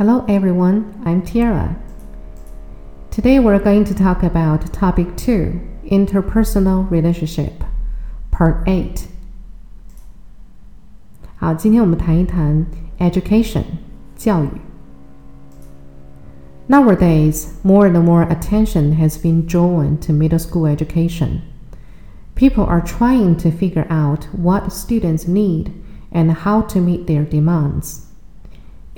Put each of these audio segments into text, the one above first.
Hello everyone, I'm Tiara. Today we're going to talk about topic 2, interpersonal relationship, part 8. 好，今天我们谈一谈 education 教育。Nowadays, more and more attention has been drawn to middle school education. People are trying to figure out what students need and how to meet their demands.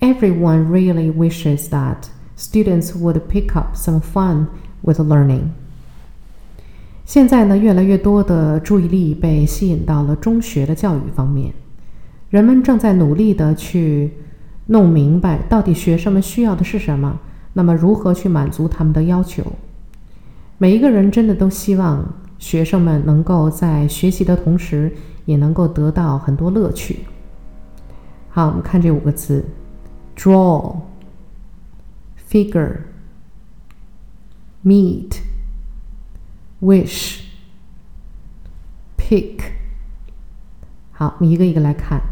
Everyone really wishes that students would pick up some fun with learning. 现在呢，越来越多的注意力被吸引到了中学的教育方面，人们正在努力的去弄明白到底学生们需要的是什么，那么如何去满足他们的要求。每一个人真的都希望学生们能够在学习的同时，也能够得到很多乐趣。好，我们看这五个词 ：draw、figure、meet、wish、pick。好，我们一个一个来看。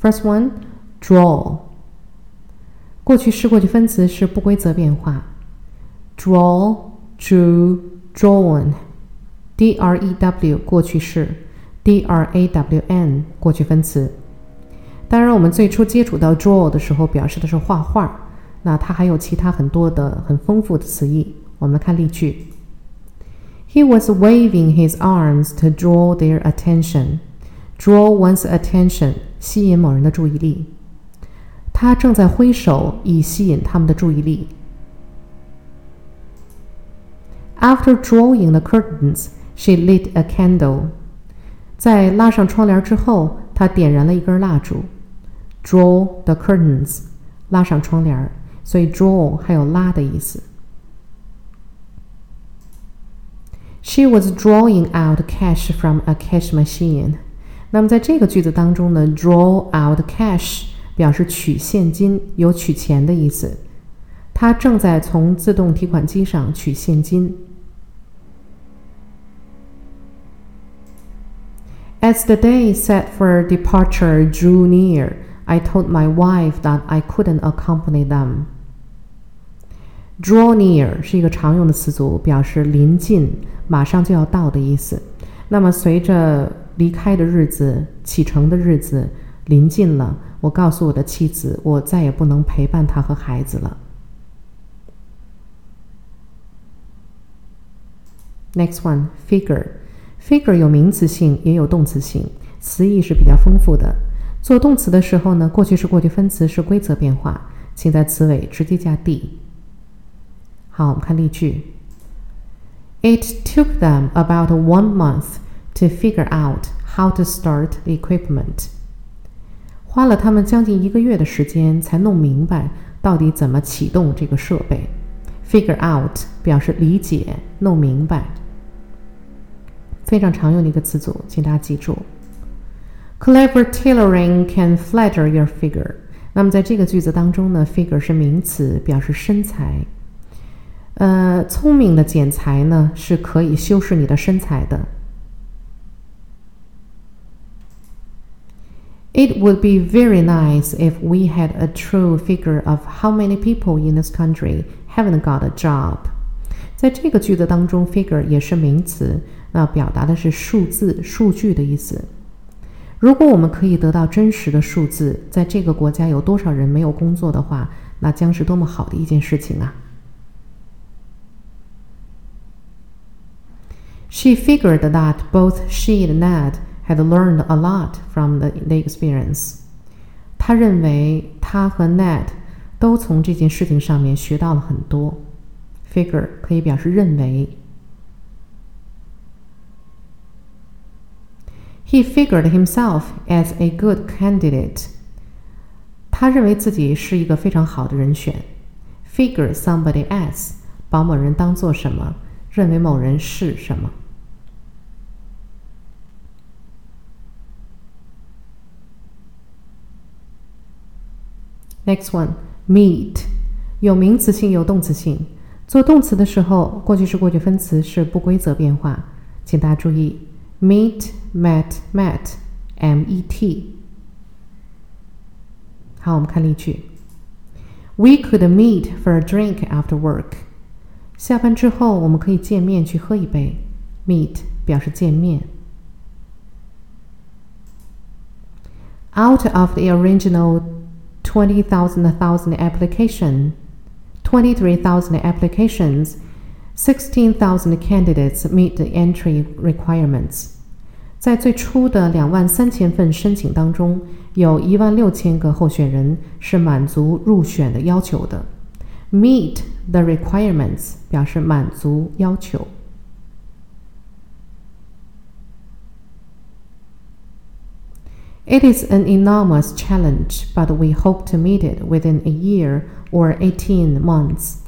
First one, draw。过去式过去分词是不规则变化。draw、drew、drawn。D R E W 过去式，D R A W N 过去分词。 当然，我们最初接触到 draw 的时候，表示的是画画。那它还有其他很多的很丰富的词义。我们来看例句：He was waving his arms to draw their attention. Draw one's attention，吸引某人的注意力。他正在挥手以吸引他们的注意力。After drawing the curtains, she lit a candle. 在拉上窗帘之后，她点燃了一根蜡烛。 Draw the curtains，拉上窗帘，所以 draw 还有拉的意思。She was drawing out cash from a cash machine。那么在这个句子当中呢，draw out cash 表示取现金，有取钱的意思。她正在从自动提款机上取现金。As the day set for departure drew near, I told my wife that I couldn't accompany them. Draw near 是一个常用的词组，表示临近、马上就要到的意思。那么随着离开的日子、启程的日子临近了，我告诉我的妻子，我再也不能陪伴她和孩子了。Next one, figure. Figure 有名词性，也有动词性，词义是比较丰富的。做动词的时候呢，过去式过去分词是规则变化，请在词尾直接加 d。好，我们看例句。It took them about one month to figure out how to start the equipment。花了他们将近一个月的时间才弄明白到底怎么启动这个设备。Figure out 表示理解、弄明白。非常常用的一个词组，请大家记住。Clever tailoring can flatter your figure。那么在这个句子当中呢，figure 是名词，表示身材。呃，聪明的剪裁呢是可以修饰你的身材的。It would be very nice if we had a true figure of how many people in this country haven't got a job。在这个句子当中，figure 也是名词。那表达的是数字、数据的意思。 如果我们可以得到真实的数字，在这个国家有多少人没有工作的话，那将是多么好的一件事情啊！She figured that both she and Ned had learned a lot from the the experience。她认为她和 Ned 都从这件事情上面学到了很多。Figure 可以表示认为。He figured himself as a good candidate. 他认为自己是一个非常好的人选。Figure somebody as 把某人当做什么，认为某人是什么。Next one, meet 有名词性有动词性。做动词的时候，过去式过去分词是不规则变化，请大家注意。meet, met, met, m e t。好，我们看例句。 We could meet for a drink after work。下班之后我们可以见面去喝一杯。Meet 表示见面。Out of the original twenty thousand thousand application, twenty three thousand applications, sixteen thousand candidates meet the entry requirements. 在最初的两万三千份申请当中，有一万六千个候选人是满足入选的要求的。Meet the requirements 表示满足要求。It is an enormous challenge, but we hope to meet it within a year or eighteen months.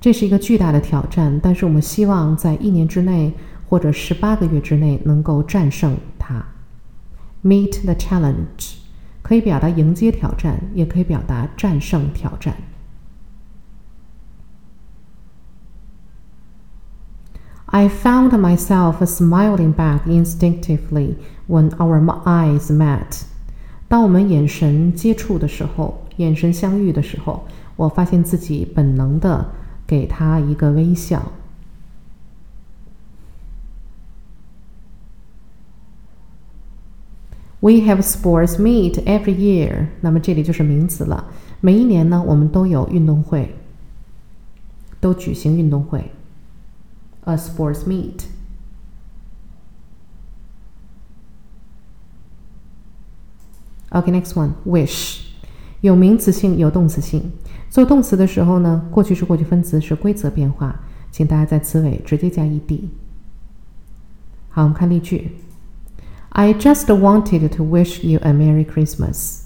这是一个巨大的挑战，但是我们希望在一年之内或者十八个月之内能够战胜它。Meet the challenge 可以表达迎接挑战，也可以表达战胜挑战。I found myself smiling back instinctively when our eyes met。当我们眼神接触的时候，眼神相遇的时候，我发现自己本能的给他一个微笑。We have sports meet every year。那么这里就是名词了。每一年呢，我们都有运动会，都举行运动会。A sports meet。OK，next one。Wish 有名词性，有动词性。 做动词的时候呢，过去式、过去分词是规则变化，请大家在词尾直接加 ed。好，我们看例句。I just wanted to wish you a Merry Christmas.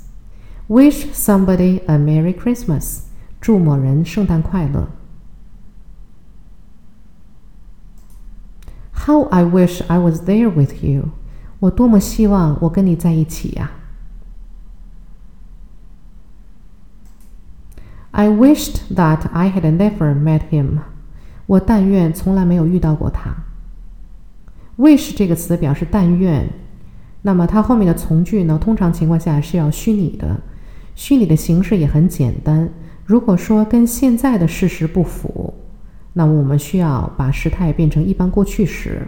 Wish somebody a Merry Christmas. 祝某人圣诞快乐。How I wish I was there with you. 我多么希望我跟你在一起呀、I wished that I had never met him. 我但愿从来没有遇到过他。Wish 这个词表示但愿。那么它后面的从句呢？通常情况下是要虚拟的，虚拟的形式也很简单。如果说跟现在的事实不符，那么我们需要把时态变成一般过去时；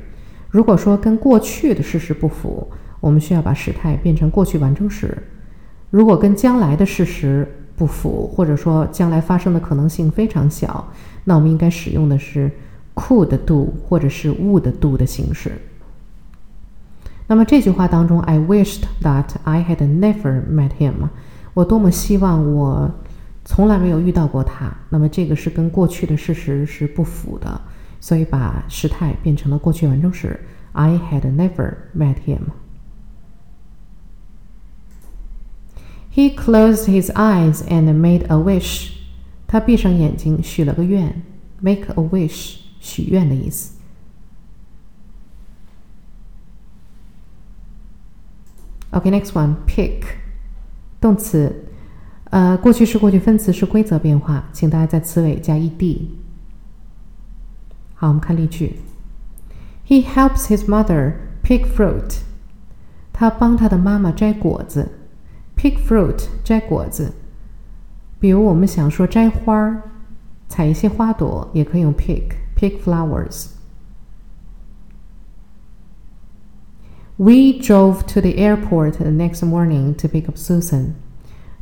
如果说跟过去的事实不符，我们需要把时态变成过去完成时；如果跟将来的事实不符，或者说将来发生的可能性非常小，那我们应该使用的是 could do 或者是 would do 的形式。那么这句话当中，I wished that I had never met him。我多么希望我从来没有遇到过他。那么这个是跟过去的事实是不符的，所以把时态变成了过去完成时。I had never met him。He closed his eyes and made a wish。他闭上眼睛许了个愿。Make a wish，许愿的意思。OK，next one，pick，动词，呃，过去式、过去分词是规则变化，请大家在词尾加 ed。好，我们看例句：He helps his mother pick fruit。他帮他的妈妈摘果子。 Pick fruit，摘果子。比如我们想说摘花儿，采一些花朵，也可以用 pick，pick flowers。We drove to the airport the next morning to pick up Susan.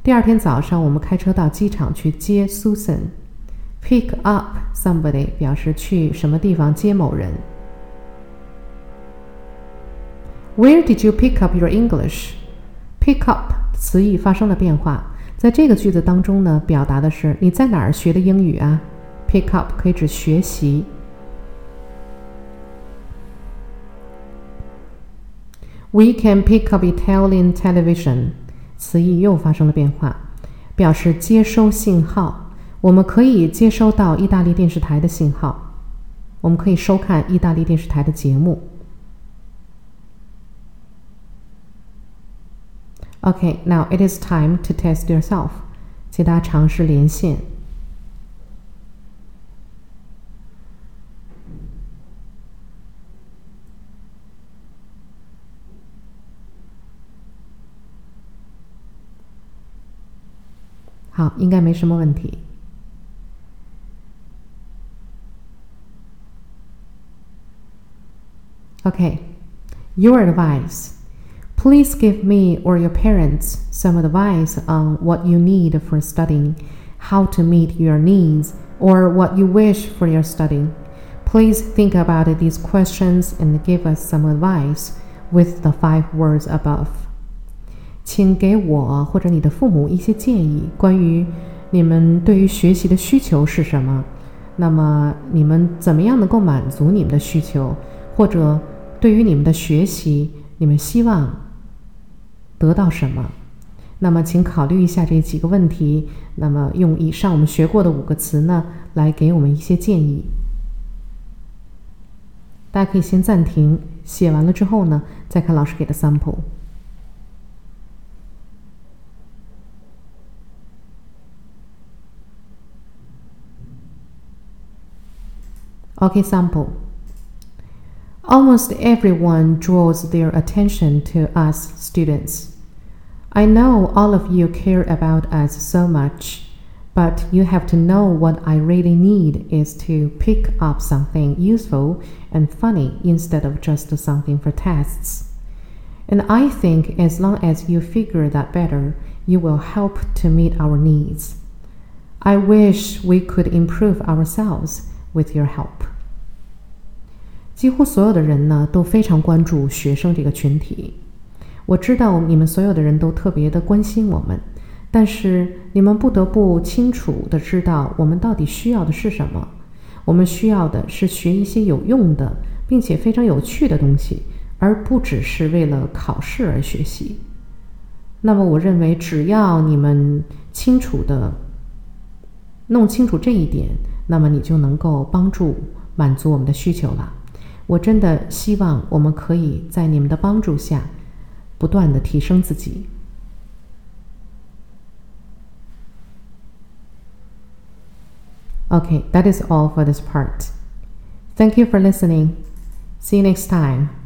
第二天早上，我们开车到机场去接 Susan。Pick up somebody 表示去什么地方接某人。Where did you pick up your English? Pick up 词义发生了变化，在这个句子当中呢，表达的是你在哪儿学的英语啊？Pick up 可以指学习。We can pick up Italian television，词义又发生了变化，表示接收信号。我们可以接收到意大利电视台的信号，我们可以收看意大利电视台的节目。Okay, now it is time to test yourself. 解答常识连线。好，应该没什么问题。Okay, your advice. Please give me or your parents some advice on what you need for studying, how to meet your needs, or what you wish for your studying. Please think about these questions and give us some advice with the five words above. 请给我或者你的父母一些建议，关于你们对于学习的需求是什么？那么你们怎么样能够满足你们的需求？或者对于你们的学习，你们希望 得到什么？那么请考虑一下这几个问题。那么用以上我们学过的五个词呢，来给我们一些建议。大家可以先暂停，写完了之后呢，再看老师给的 sample。Okay, sample. Almost everyone draws their attention to us students. I know all of you care about us so much, but you have to know what I really need is to pick up something useful and funny instead of just something for tests. And I think as long as you figure that better, you will help to meet our needs. I wish we could improve ourselves with your help. 几乎所有的人呢都非常关注学生这个群体。 我知道你们所有的人都特别的关心我们，但是你们不得不清楚的知道我们到底需要的是什么。我们需要的是学一些有用的并且非常有趣的东西，而不只是为了考试而学习。那么，我认为只要你们清楚的弄清楚这一点，那么你就能够帮助满足我们的需求了。我真的希望我们可以在你们的帮助下，不断的提升自己。Okay, that is all for this part. Thank you for listening. See you next time.